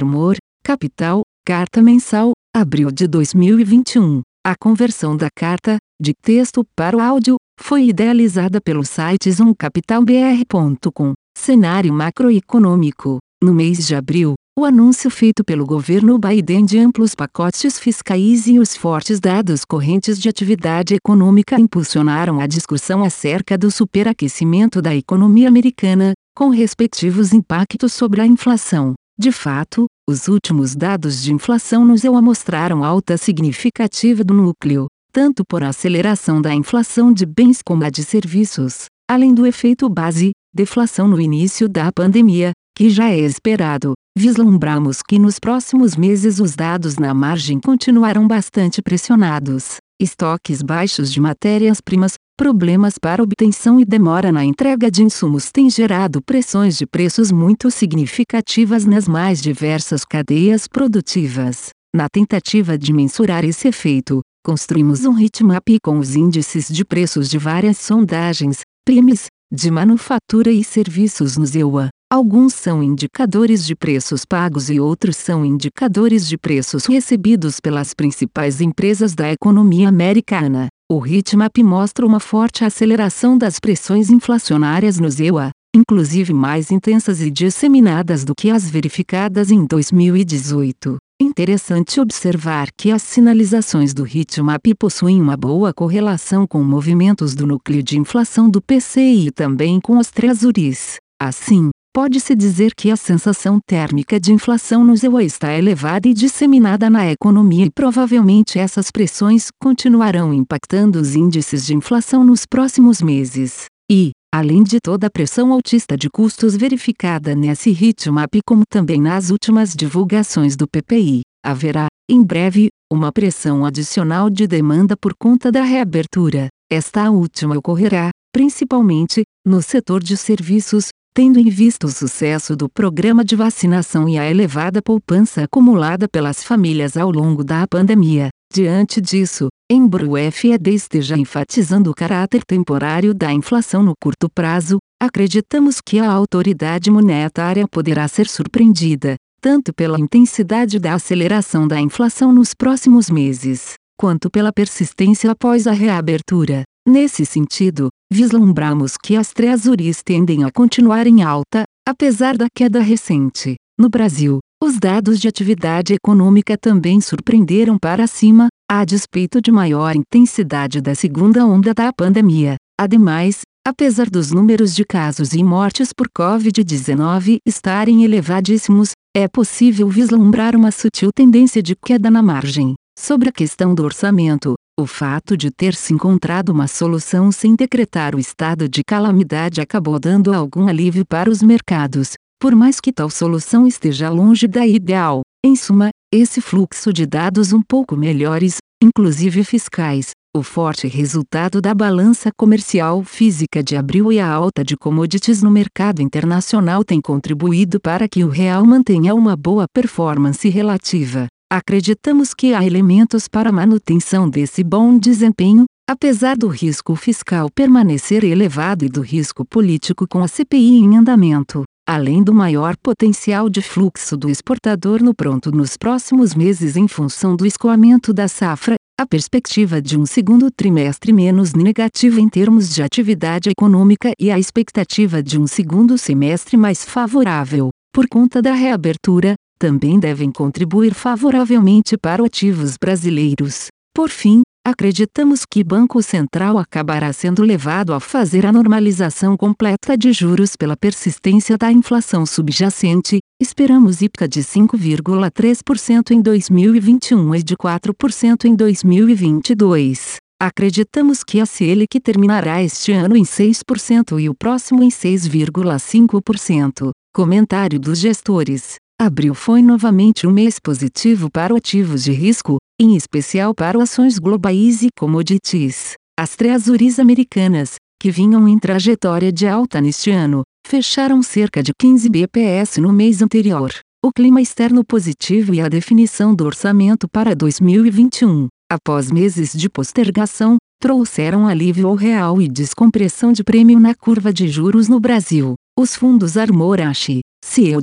Armor, Capital, Carta Mensal, abril de 2021. A conversão da carta, de texto para o áudio, foi idealizada pelo site zoomcapitalbr.com. Cenário macroeconômico. No mês de abril, o anúncio feito pelo governo Biden de amplos pacotes fiscais e os fortes dados correntes de atividade econômica impulsionaram a discussão acerca do superaquecimento da economia americana, com respectivos impactos sobre a inflação. De fato, os últimos dados de inflação nos EUA mostraram alta significativa do núcleo, tanto por aceleração da inflação de bens como a de serviços, além do efeito base, deflação no início da pandemia, que já é esperado. Vislumbramos que nos próximos meses os dados na margem continuarão bastante pressionados. Estoques baixos de matérias-primas, problemas para obtenção e demora na entrega de insumos têm gerado pressões de preços muito significativas nas mais diversas cadeias produtivas. Na tentativa de mensurar esse efeito, construímos um heatmap com os índices de preços de várias sondagens, PMs, de manufatura e serviços no EUA. Alguns são indicadores de preços pagos e outros são indicadores de preços recebidos pelas principais empresas da economia americana. O heatmap mostra uma forte aceleração das pressões inflacionárias no EUA, inclusive mais intensas e disseminadas do que as verificadas em 2018. Interessante observar que as sinalizações do heatmap possuem uma boa correlação com movimentos do núcleo de inflação do PCI e também com os treasuries. Assim, Pode-se dizer que a sensação térmica de inflação no EUA está elevada e disseminada na economia e provavelmente essas pressões continuarão impactando os índices de inflação nos próximos meses. E, além de toda a pressão altista de custos verificada nesse heatmap como também nas últimas divulgações do PPI, haverá, em breve, uma pressão adicional de demanda por conta da reabertura. Esta última ocorrerá, principalmente, no setor de serviços, tendo em vista o sucesso do programa de vacinação e a elevada poupança acumulada pelas famílias ao longo da pandemia. Diante disso, embora o FED esteja enfatizando o caráter temporário da inflação no curto prazo, acreditamos que a autoridade monetária poderá ser surpreendida, tanto pela intensidade da aceleração da inflação nos próximos meses, quanto pela persistência após a reabertura. Nesse sentido, vislumbramos que as treasuries tendem a continuar em alta, apesar da queda recente. No Brasil, os dados de atividade econômica também surpreenderam para cima, a despeito de maior intensidade da segunda onda da pandemia. Ademais, apesar dos números de casos e mortes por Covid-19 estarem elevadíssimos, é possível vislumbrar uma sutil tendência de queda na margem. Sobre a questão do orçamento, o fato de ter se encontrado uma solução sem decretar o estado de calamidade acabou dando algum alívio para os mercados, por mais que tal solução esteja longe da ideal. Em suma, esse fluxo de dados um pouco melhores, inclusive fiscais, o forte resultado da balança comercial física de abril e a alta de commodities no mercado internacional tem contribuído para que o real mantenha uma boa performance relativa. Acreditamos que há elementos para manutenção desse bom desempenho, apesar do risco fiscal permanecer elevado e do risco político com a CPI em andamento, além do maior potencial de fluxo do exportador no pronto nos próximos meses em função do escoamento da safra, a perspectiva de um segundo trimestre menos negativa em termos de atividade econômica e a expectativa de um segundo semestre mais favorável, por conta da reabertura, também devem contribuir favoravelmente para ativos brasileiros. Por fim, acreditamos que Banco Central acabará sendo levado a fazer a normalização completa de juros pela persistência da inflação subjacente. Esperamos IPCA de 5,3% em 2021 e de 4% em 2022. Acreditamos que a Selic terminará este ano em 6% e o próximo em 6,5%. Comentário dos gestores. Abril foi novamente um mês positivo para ativos de risco, em especial para ações globais e commodities. As treasuries americanas, que vinham em trajetória de alta neste ano, fecharam cerca de 15 bps no mês anterior. O clima externo positivo e a definição do orçamento para 2021, após meses de postergação, trouxeram alívio ao real e descompressão de prêmio na curva de juros no Brasil. Os fundos Armorashi,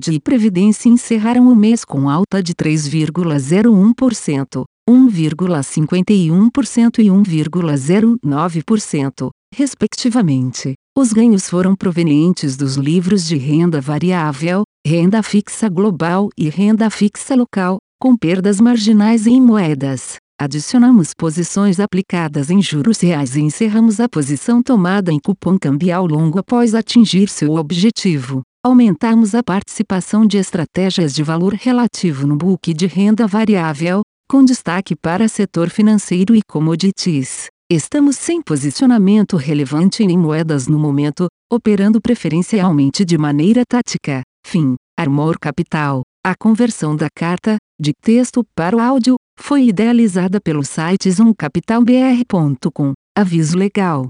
Saúde e Previdência encerraram o mês com alta de 3,01%, 1,51% e 1,09%, respectivamente. Os ganhos foram provenientes dos livros de renda variável, renda fixa global e renda fixa local, com perdas marginais em moedas. Adicionamos posições aplicadas em juros reais e encerramos a posição tomada em cupom cambial longo após atingir seu objetivo. Aumentamos a participação de estratégias de valor relativo no book de renda variável, com destaque para setor financeiro e commodities. Estamos sem posicionamento relevante em moedas no momento, operando preferencialmente de maneira tática. Fim. Armor Capital. A conversão da carta, de texto para o áudio, foi idealizada pelo site zoomcapitalbr.com. Aviso legal.